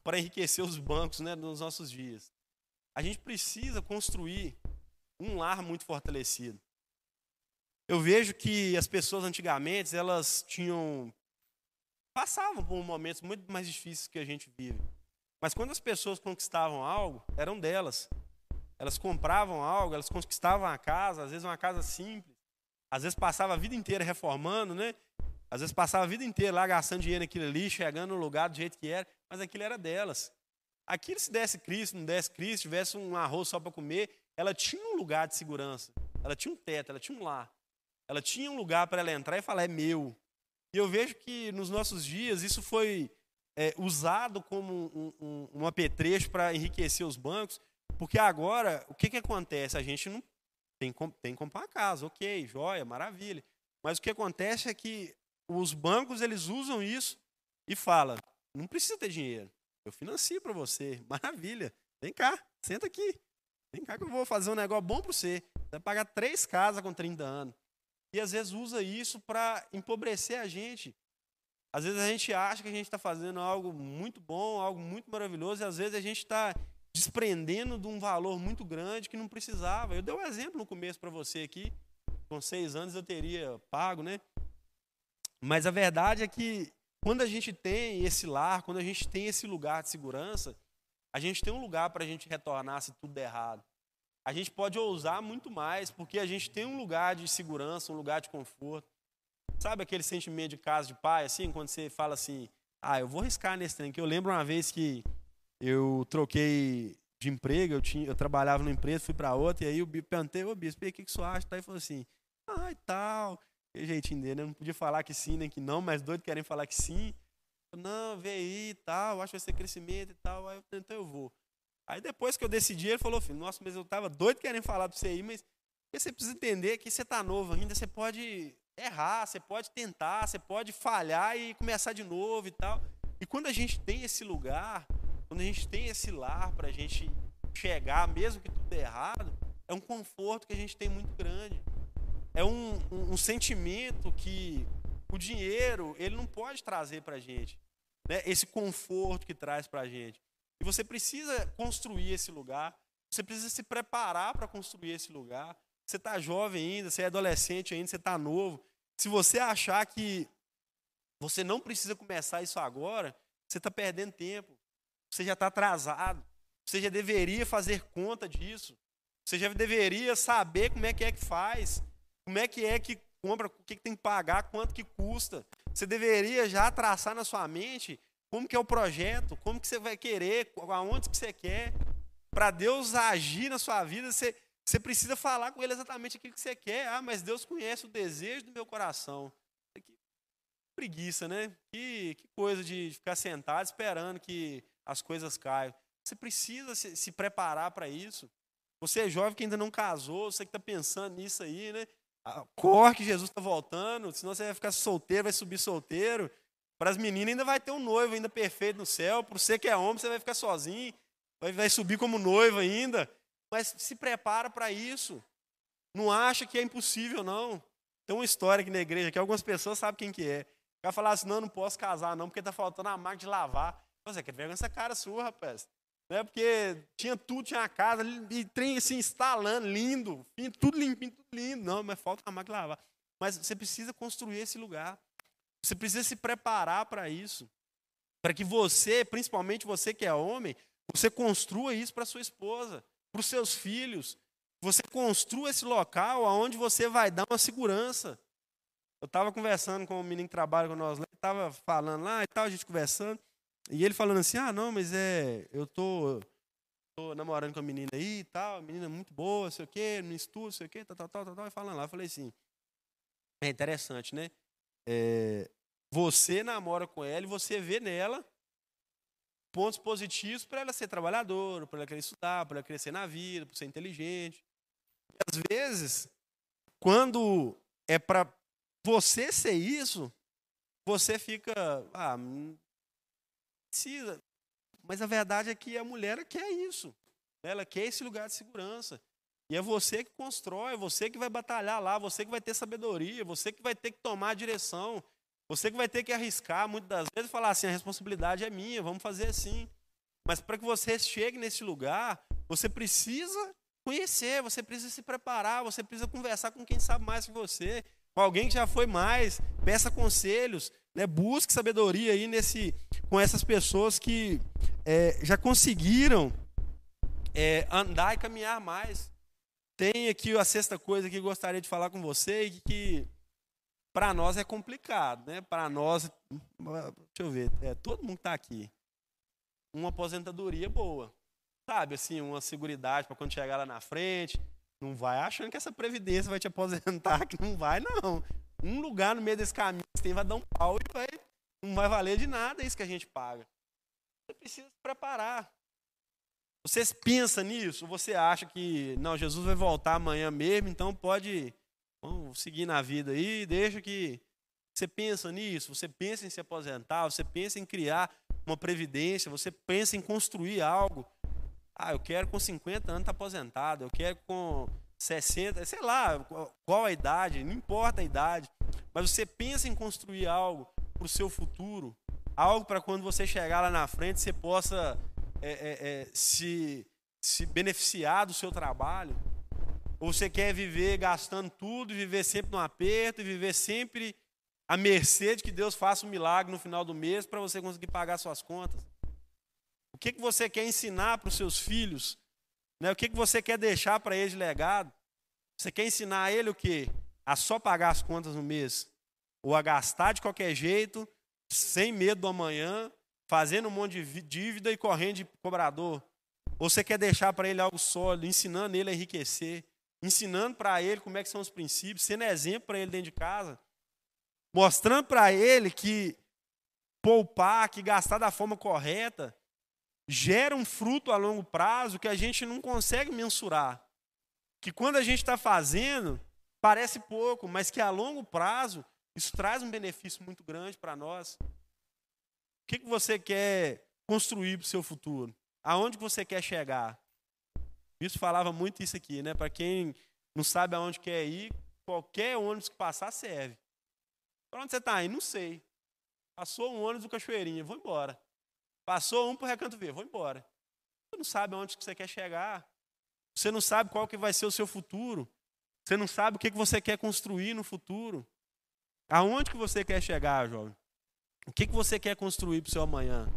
Speaker 1: para enriquecer os bancos né, nos nossos dias. A gente precisa construir um lar muito fortalecido. Eu vejo que as pessoas antigamente elas tinham passavam por momentos muito mais difíceis que a gente vive. Mas quando as pessoas conquistavam algo, eram delas. Elas compravam algo, elas conquistavam a casa, às vezes uma casa simples. Às vezes passava a vida inteira reformando, né? Às vezes passava a vida inteira lá gastando dinheiro naquilo ali, chegando no lugar do jeito que era, mas aquilo era delas. Aquilo se desse Cristo, não desse Cristo, tivesse um arroz só para comer, ela tinha um lugar de segurança. Ela tinha um teto, ela tinha um lar. Ela tinha um lugar para ela entrar e falar, é meu. E eu vejo que nos nossos dias isso foi é, usado como um, um, um apetrecho para enriquecer os bancos, porque agora, o que, que acontece? A gente não tem, tem que comprar uma casa, ok, joia, maravilha. Mas o que acontece é que os bancos eles usam isso e falam: não precisa ter dinheiro, eu financio para você, maravilha, vem cá, senta aqui, vem cá que eu vou fazer um negócio bom para você. Você vai pagar três casas com 30 anos. E às vezes usa isso para empobrecer a gente. Às vezes a gente acha que a gente está fazendo algo muito bom, algo muito maravilhoso, e às vezes a gente está desprendendo de um valor muito grande que não precisava. Eu dei um exemplo no começo para você aqui. Com seis anos eu teria pago, né? Mas a verdade é que quando a gente tem esse lar, quando a gente tem esse lugar de segurança, a gente tem um lugar para a gente retornar se tudo der errado. A gente pode ousar muito mais, porque a gente tem um lugar de segurança, um lugar de conforto. Sabe aquele sentimento de casa de pai, assim, quando você fala assim, ah, eu vou riscar nesse trem. Que eu lembro uma vez que eu troquei de emprego, eu, tinha, eu trabalhava numa empresa, fui para outra, e aí bispo perguntei, ô bispo, o que, que você acha? Tá, e falou assim, ah, e tal, que jeitinho dele, eu não podia falar que sim nem que não, mas doido querem falar que sim. Não, vê aí e tal, acho que vai ser crescimento e tal. Aí eu, então eu vou. Aí depois que eu decidi, ele falou, filho, nossa, mas eu tava doido querendo falar para você aí, mas você precisa entender que você tá novo ainda, você pode errar, você pode tentar, você pode falhar e começar de novo e tal. E quando a gente tem esse lugar, quando a gente tem esse lar para a gente chegar, mesmo que tudo errado, é um conforto que a gente tem muito grande. É um, um, um sentimento que o dinheiro ele não pode trazer para a gente. Né? Esse conforto que traz para a gente. E você precisa construir esse lugar, você precisa se preparar para construir esse lugar. Você está jovem ainda, você é adolescente ainda, você está novo. Se você achar que você não precisa começar isso agora, você está perdendo tempo. Você já está atrasado. Você já deveria fazer conta disso. Você já deveria saber como é que é que faz, como é que é que compra, o que, que tem que pagar, quanto que custa. Você deveria já traçar na sua mente como que é o projeto, como que você vai querer, aonde que você quer. Para Deus agir na sua vida, você, você precisa falar com Ele exatamente aquilo que você quer. Ah, mas Deus conhece o desejo do meu coração. Que preguiça, né? Que, que coisa de ficar sentado esperando que as coisas caiam. Você precisa se, se preparar para isso. Você é jovem que ainda não casou, você que está pensando nisso aí, né? Ah, corre que Jesus está voltando, senão você vai ficar solteiro, vai subir solteiro. Para as meninas ainda vai ter um noivo ainda perfeito no céu. Para você que é homem, você vai ficar sozinho, vai, vai subir como noivo ainda. Mas se prepara para isso. Não acha que é impossível, não. Tem uma história aqui na igreja que algumas pessoas sabem quem que é. Vai falar assim, não, não posso casar não, porque está faltando a máquina de lavar. Você quer ver essa cara sua, rapaz. Né? Porque tinha tudo, tinha a casa, e trem assim, instalando, lindo, tudo limpinho, tudo lindo. Não, mas falta a máquina lavar. Mas você precisa construir esse lugar. Você precisa se preparar para isso. Para que você, principalmente você que é homem, você construa isso para sua esposa, para os seus filhos. Você construa esse local onde você vai dar uma segurança. Eu estava conversando com o menino que trabalha com nós lá, estava falando lá e tal, a gente conversando. E ele falando assim: ah, não, mas é, eu tô, tô namorando com a menina aí e tal, a menina é muito boa, sei o quê, no estudo, sei o quê, tal, tal, tal, tal, e falando lá. Eu falei assim: é interessante, né? É, você namora com ela e você vê nela pontos positivos para ela ser trabalhadora, para ela querer estudar, para ela crescer na vida, para ser inteligente. E às vezes, quando é para você ser isso, você fica, ah, precisa. Mas a verdade é que a mulher quer isso. Ela quer esse lugar de segurança. E é você que constrói, é você que vai batalhar lá, você que vai ter sabedoria, você que vai ter que tomar a direção, você que vai ter que arriscar muitas das vezes falar assim: a responsabilidade é minha, vamos fazer assim. Mas para que você chegue nesse lugar, você precisa conhecer, você precisa se preparar, você precisa conversar com quem sabe mais que você, com alguém que já foi mais, peça conselhos, né? busque sabedoria aí nesse, com essas pessoas que é, já conseguiram é, andar e caminhar mais. Tem aqui a sexta coisa que gostaria de falar com você e que para nós é complicado, né? Para nós, deixa eu ver, é, todo mundo está aqui. Uma aposentadoria boa, sabe? Assim, uma seguridade para quando chegar lá na frente, não vai achando que essa previdência vai te aposentar, que não vai, não. Um lugar no meio desse caminho vai dar um pau e vai, não vai valer de nada isso que a gente paga. Você precisa se preparar. Você pensa nisso? Você acha que, não, Jesus vai voltar amanhã mesmo, então pode vamos seguir na vida aí, deixa que você pensa nisso, você pensa em se aposentar, você pensa em criar uma previdência, você pensa em construir algo. Ah, eu quero com 50 anos estar tá aposentado, eu quero com 60, sei lá, qual a idade, não importa a idade, mas você pensa em construir algo para o seu futuro, algo para quando você chegar lá na frente você possa é, é, é, se, se beneficiar do seu trabalho. Ou você quer viver gastando tudo, viver sempre no aperto, viver sempre à mercê de que Deus faça um milagre no final do mês para você conseguir pagar suas contas? O que, que você quer ensinar para os seus filhos? Né? O que, que você quer deixar para eles de legado? Você quer ensinar a ele o quê? A só pagar as contas no mês? Ou a gastar de qualquer jeito, sem medo do amanhã, fazendo um monte de dívida e correndo de cobrador? Ou você quer deixar para ele algo sólido, ensinando ele a enriquecer, ensinando para ele como é que são os princípios, sendo exemplo para ele dentro de casa, mostrando para ele que poupar, que gastar da forma correta, gera um fruto a longo prazo que a gente não consegue mensurar. Que quando a gente está fazendo, parece pouco, mas que a longo prazo isso traz um benefício muito grande para nós. O que, que você quer construir para o seu futuro? Aonde você quer chegar? Isso falava muito isso aqui, né? Para quem não sabe aonde quer ir, qualquer ônibus que passar serve. Para onde você está indo? Não sei. Passou um ônibus do Cachoeirinha, vou embora. Passou um para o Recanto Verde, vou embora. Você não sabe aonde que você quer chegar. Você não sabe qual que vai ser o seu futuro. Você não sabe o que, você quer construir no futuro. Aonde que você quer chegar, jovem? O que, você quer construir para o seu amanhã?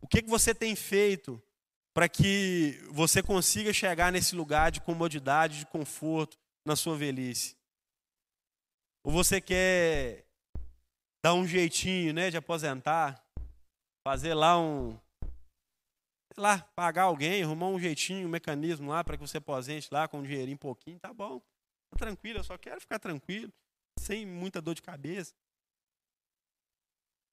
Speaker 1: O que, que você tem feito para que você consiga chegar nesse lugar de comodidade, de conforto na sua velhice? Ou você quer dar um jeitinho, né, de aposentar, fazer lá um, sei lá, pagar alguém, arrumar um jeitinho, um mecanismo lá para que você aposente lá com um dinheirinho pouquinho, tá bom. Tá tranquilo, eu só quero ficar tranquilo, sem muita dor de cabeça.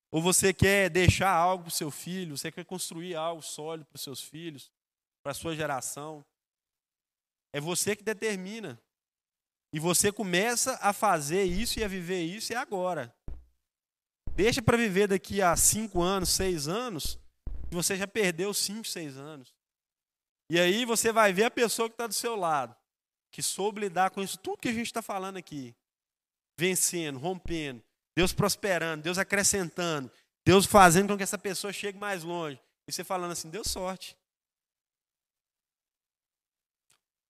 Speaker 1: Ou você quer deixar algo para o seu filho, você quer construir algo sólido para os seus filhos, para a sua geração. É você que determina. E você começa a fazer isso e a viver isso é agora. Deixa para viver daqui a cinco anos, seis anos, você já perdeu cinco, seis anos. E aí você vai ver a pessoa que está do seu lado, que soube lidar com isso, tudo que a gente está falando aqui. Vencendo, rompendo, Deus prosperando, Deus acrescentando, Deus fazendo com que essa pessoa chegue mais longe. E você falando assim, deu sorte.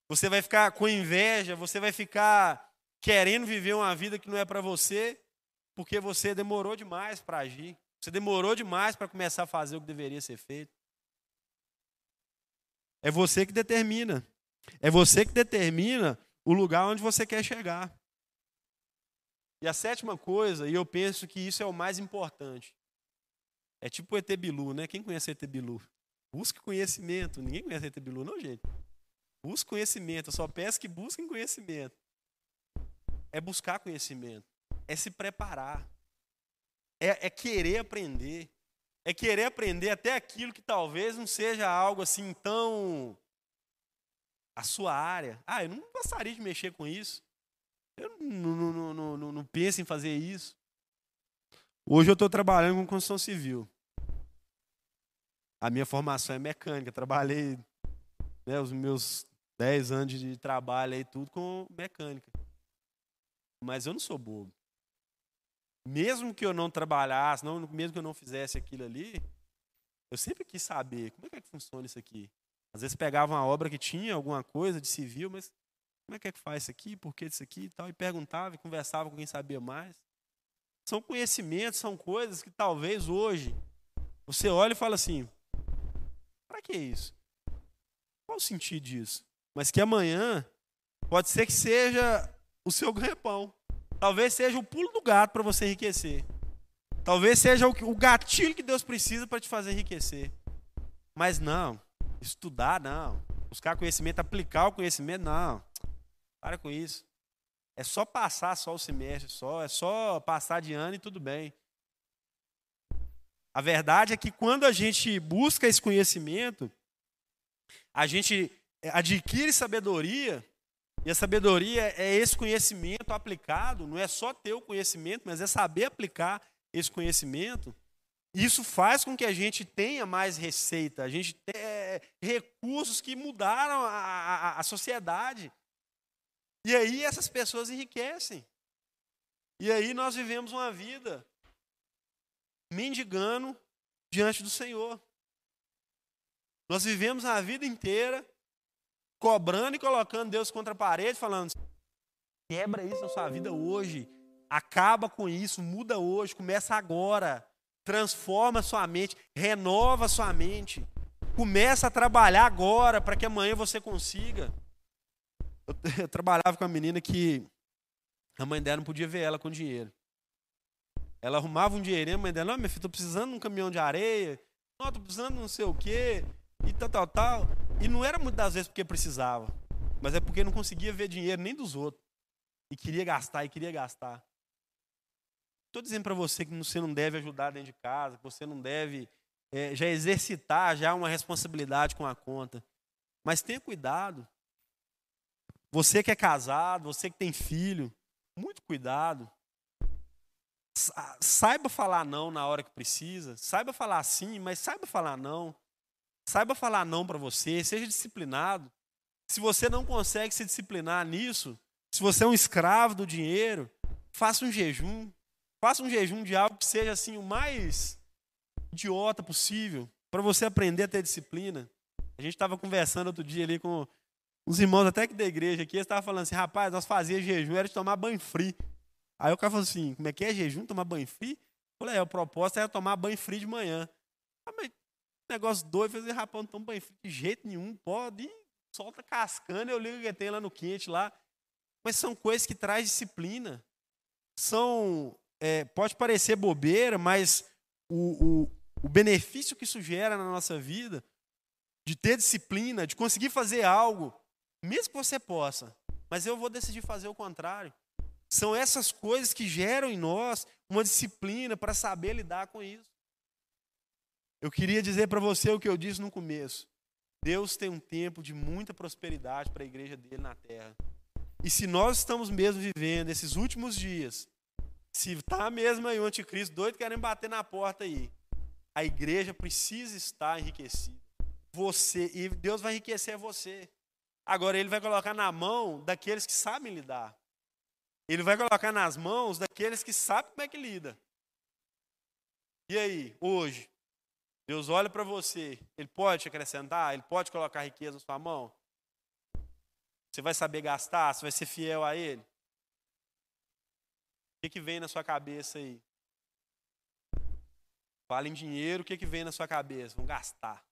Speaker 1: Você vai ficar com inveja, você vai ficar querendo viver uma vida que não é para você, porque você demorou demais para agir. Você demorou demais para começar a fazer o que deveria ser feito. É você que determina. É você que determina o lugar onde você quer chegar. E a sétima coisa, e eu penso que isso é o mais importante, é tipo o ET Bilu, né? Quem conhece o? Busque conhecimento. Ninguém conhece o não, gente? Busque conhecimento. Eu só peço que busquem conhecimento. É buscar conhecimento. É se preparar. É, é querer aprender. É querer aprender até aquilo que talvez não seja algo assim tão. a sua área. Ah, eu não gostaria de mexer com isso. Eu não, não, não, não, não penso em fazer isso. Hoje eu estou trabalhando com construção civil. A minha formação é mecânica. Trabalhei né, os meus 10 anos de trabalho aí, tudo com mecânica. Mas eu não sou bobo. Mesmo que eu não trabalhasse, não, mesmo que eu não fizesse aquilo ali, eu sempre quis saber como é que, é que funciona isso aqui. Às vezes pegava uma obra que tinha alguma coisa de civil, mas como é que é que faz isso aqui? Por que isso aqui e tal? E perguntava e conversava com quem sabia mais. São conhecimentos, são coisas que talvez hoje você olha e fala assim: para que isso? Qual o sentido disso? Mas que amanhã pode ser que seja o seu ganha-pão. Talvez seja o pulo do gato para você enriquecer. Talvez seja o gatilho que Deus precisa para te fazer enriquecer. Mas não, estudar não, buscar conhecimento, aplicar o conhecimento não. Para com isso. É só passar só o semestre, só, é só passar de ano e tudo bem. A verdade é que quando a gente busca esse conhecimento, a gente adquire sabedoria, e a sabedoria é esse conhecimento aplicado, não é só ter o conhecimento, mas é saber aplicar esse conhecimento. Isso faz com que a gente tenha mais receita, a gente tenha é, recursos que mudaram a, a, a sociedade. E aí essas pessoas enriquecem. E aí nós vivemos uma vida mendigando diante do Senhor. Nós vivemos a vida inteira cobrando e colocando Deus contra a parede, falando: quebra isso na sua vida hoje, acaba com isso, muda hoje, começa agora, transforma sua mente, renova sua mente, começa a trabalhar agora para que amanhã você consiga. Eu, eu trabalhava com uma menina que a mãe dela não podia ver ela com dinheiro. Ela arrumava um dinheirinho, a mãe dela, não, minha filha, tô precisando de um caminhão de areia, não, tô precisando de não sei o quê, e tal, tal, tal. E não era muitas vezes porque precisava, mas é porque não conseguia ver dinheiro nem dos outros. E queria gastar, e queria gastar. estou dizendo para você que você não deve ajudar dentro de casa, que você não deve é, já exercitar já uma responsabilidade com a conta. Mas tenha cuidado. Você que é casado, você que tem filho, muito cuidado. Saiba falar não na hora que precisa. Saiba falar sim, mas saiba falar não. Saiba falar não para você. Seja disciplinado. Se você não consegue se disciplinar nisso, se você é um escravo do dinheiro, faça um jejum. Faça um jejum de algo que seja assim o mais idiota possível, para você aprender a ter disciplina. A gente estava conversando outro dia ali com os irmãos até que da igreja aqui, eles estavam falando assim, rapaz, nós fazíamos jejum, era de tomar banho frio. Aí o cara falou assim, como é que é jejum, tomar banho frio? Eu falei, é, o propósito era tomar banho frio de manhã. Ah, mas negócio doido, falei, rapaz, não toma banho frio de jeito nenhum, pode, solta cascando, eu ligo que tem lá no quente lá. Mas são coisas que traz disciplina. São, é, pode parecer bobeira, mas o, o, o benefício que isso gera na nossa vida, de ter disciplina, de conseguir fazer algo, mesmo que você possa, mas eu vou decidir fazer o contrário. São essas coisas que geram em nós uma disciplina para saber lidar com isso. Eu queria dizer para você o que eu disse no começo. Deus tem um tempo de muita prosperidade para a igreja dele na terra. E se nós estamos mesmo vivendo esses últimos dias, se está mesmo aí o anticristo doido querendo bater na porta aí, a igreja precisa estar enriquecida. Você e Deus vai enriquecer você. Agora ele vai colocar na mão daqueles que sabem lidar. Ele vai colocar nas mãos daqueles que sabem como é que lida. E aí, hoje, Deus olha para você, Ele pode te acrescentar, Ele pode colocar riqueza na sua mão. Você vai saber gastar, você vai ser fiel a Ele. O que, que vem na sua cabeça aí? Fala em dinheiro, o que, que vem na sua cabeça? Vamos gastar.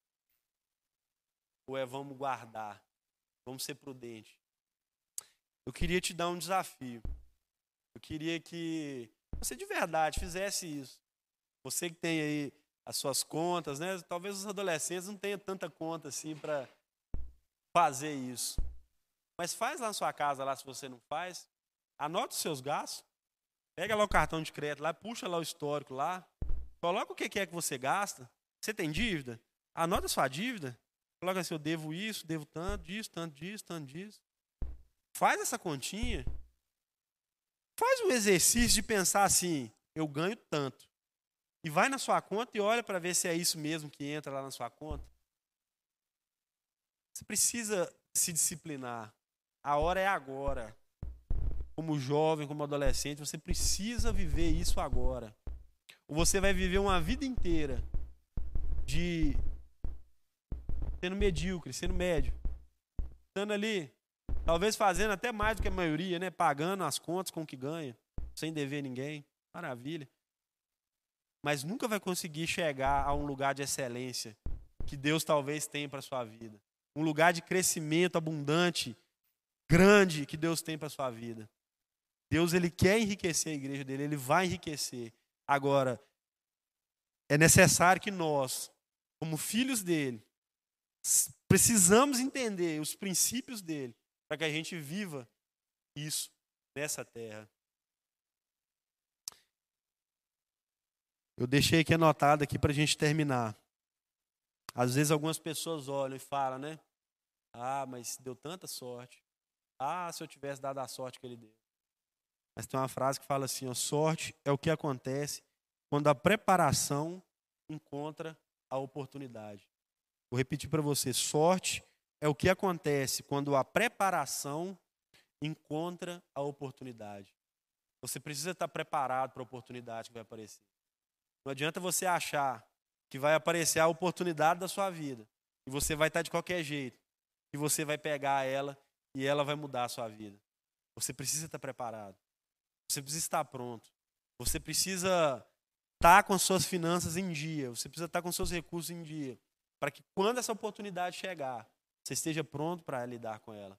Speaker 1: Ou é vamos guardar? Vamos ser prudentes. Eu queria te dar um desafio. Eu queria que você de verdade fizesse isso. Você que tem aí as suas contas, né? Talvez os adolescentes não tenham tanta conta assim para fazer isso. Mas faz lá na sua casa, lá se você não faz. Anota os seus gastos. Pega lá o cartão de crédito lá, puxa lá o histórico lá. Coloca o que é que você gasta. Você tem dívida? Anota a sua dívida. Coloca assim, eu devo isso, devo tanto disso, tanto disso, tanto disso. Faz essa continha. Faz o exercício de pensar assim, eu ganho tanto. E vai na sua conta e olha para ver se é isso mesmo que entra lá na sua conta. Você precisa se disciplinar. A hora é agora. Como jovem, como adolescente, você precisa viver isso agora. Ou você vai viver uma vida inteira de sendo medíocre, sendo médio. Estando ali, talvez fazendo até mais do que a maioria, né? Pagando as contas com o que ganha, sem dever ninguém. Maravilha mas nunca vai conseguir chegar a um lugar de excelência que Deus talvez tenha para sua vida. Um lugar de crescimento abundante, grande que Deus tem para sua vida. Deus ele quer enriquecer a igreja dele, ele vai enriquecer. Agora é necessário que nós, como filhos dele, precisamos entender os princípios dele para que a gente viva isso nessa terra. Eu deixei aqui anotado aqui para a gente terminar. Às vezes algumas pessoas olham e falam, né? Ah, mas deu tanta sorte. Ah, se eu tivesse dado a sorte que ele deu. Mas tem uma frase que fala assim: ó, sorte é o que acontece quando a preparação encontra a oportunidade. Vou repetir para você: sorte é o que acontece quando a preparação encontra a oportunidade. Você precisa estar preparado para a oportunidade que vai aparecer. Não adianta você achar que vai aparecer a oportunidade da sua vida e você vai estar de qualquer jeito, e você vai pegar ela e ela vai mudar a sua vida. Você precisa estar preparado. Você precisa estar pronto. Você precisa estar com suas finanças em dia. Você precisa estar com seus recursos em dia. Para que quando essa oportunidade chegar, você esteja pronto para lidar com ela.